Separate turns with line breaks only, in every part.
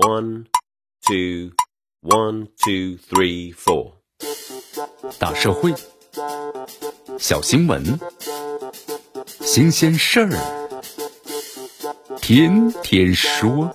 One, two, one, two, three, four。
大社会，小新闻，新鲜事儿，天天说。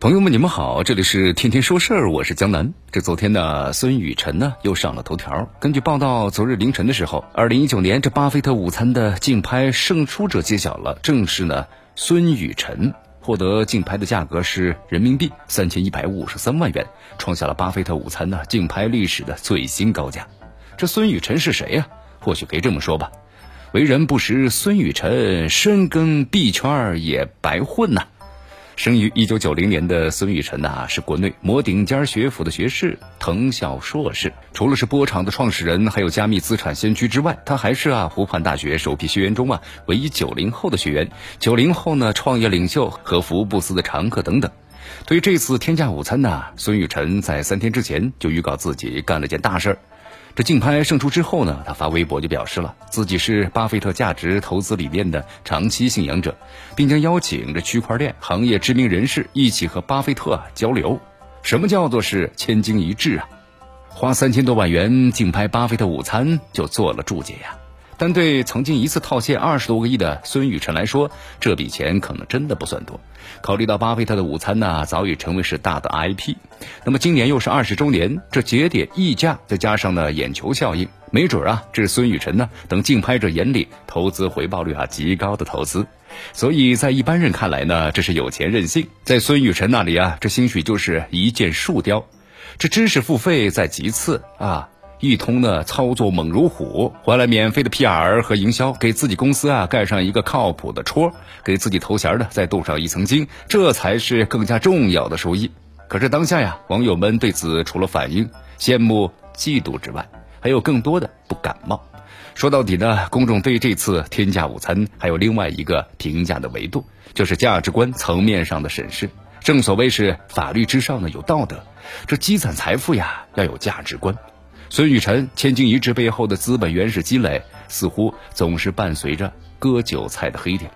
朋友们，你们好，这里是天天说事儿，我是江南。这昨天呢，孙雨晨呢又上了头条。根据报道，昨日凌晨的时候，二零一九年这巴菲特午餐的竞拍胜出者揭晓了，正是呢孙雨辰获得竞拍的价格是人民币三千一百五十三万元，创下了巴菲特午餐呢竞拍历史的最新高价。这孙雨辰是谁呀？或许可以这么说吧，为人不识孙雨辰，深耕币圈也白混呐。生于一九九零年的孙雨晨呐，是国内摩顶尖学府的学士，藤校硕士。除了是波场的创始人，还有加密资产先驱之外，他还是啊湖畔大学首批学员中啊唯一九零后的学员。九零后呢，创业领袖和福布斯的常客等等。对于这次天价午餐呢，孙雨晨在三天之前就预告自己干了件大事儿。这竞拍胜出之后呢，他发微博就表示了自己是巴菲特价值投资理念的长期信仰者，并将邀请这区块链行业知名人士一起和巴菲特交流。什么叫做是千金一掷啊？花三千多万元竞拍巴菲特午餐就做了注解呀。但对曾经一次套现二十多个亿的孙雨晨来说，这笔钱可能真的不算多。考虑到巴菲特的午餐呢，早已成为是大的 IP，那么今年又是二十周年，这节点溢价再加上呢眼球效应，没准啊，这是孙雨晨呢等竞拍者眼里投资回报率啊极高的投资。所以在一般人看来呢，这是有钱任性；在孙雨晨那里啊，这兴许就是一箭树雕。这知识付费在其次啊。一通呢，操作猛如虎，换来免费的 PR 和营销，给自己公司啊盖上一个靠谱的戳，给自己头衔呢再镀上一层金，这才是更加重要的收益。可是当下呀，网友们对此除了反应羡慕、嫉妒之外，还有更多的不感冒。说到底呢，公众对这次天价午餐还有另外一个评价的维度，就是价值观层面上的审视。正所谓是法律之上呢有道德，这积攒财富呀要有价值观。孙雨晨千金一掷背后的资本原始积累，似乎总是伴随着割韭菜的黑点。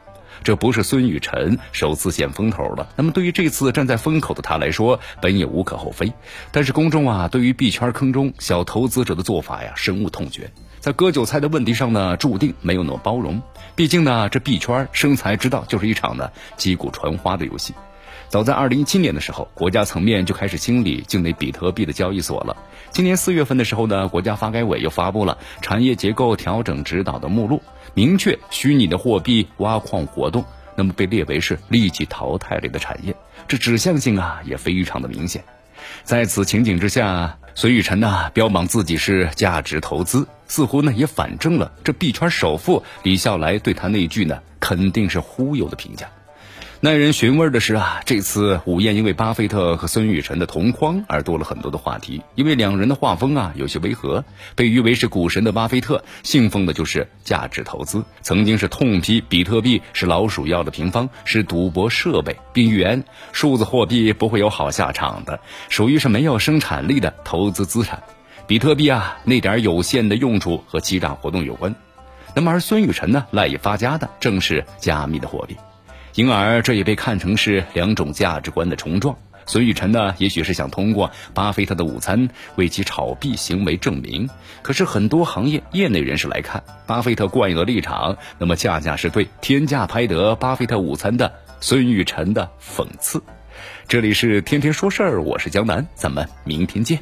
这不是孙雨晨首次显风头了。那么对于这次站在风口的他来说，本也无可厚非。但是公众啊，对于币圈坑中小投资者的做法呀，深恶痛绝。在割韭菜的问题上呢，注定没有那么包容。毕竟呢，这币圈生财之道就是一场呢击鼓传花的游戏。早在二零一七年的时候，国家层面就开始清理境内比特币的交易所了。今年四月份的时候呢，国家发改委又发布了产业结构调整指导的目录，明确虚拟的货币挖矿活动，那么被列为是立即淘汰类的产业。这指向性啊也非常的明显。在此情景之下，孙雨辰呢标榜自己是价值投资，似乎呢也反证了这币圈首富李笑来对他那句呢肯定是忽悠的评价。耐人寻味的是啊，这次午宴因为巴菲特和孙雨晨的同框而多了很多的话题。因为两人的画风啊有些违和，被誉为是股神的巴菲特信奉的就是价值投资，曾经是痛批比特币是老鼠药的平方，是赌博设备，并预言数字货币不会有好下场的，属于是没有生产力的投资资产。比特币啊那点有限的用处和欺诈活动有关，那么而孙雨晨呢赖以发家的正是加密的货币。因而，这也被看成是两种价值观的冲撞。孙雨晨呢，也许是想通过巴菲特的午餐为其炒币行为证明。可是，很多行业业内人士来看，巴菲特惯有的立场，那么恰恰是对天价拍得巴菲特午餐的孙雨晨的讽刺。这里是天天说事儿，我是江南，咱们明天见。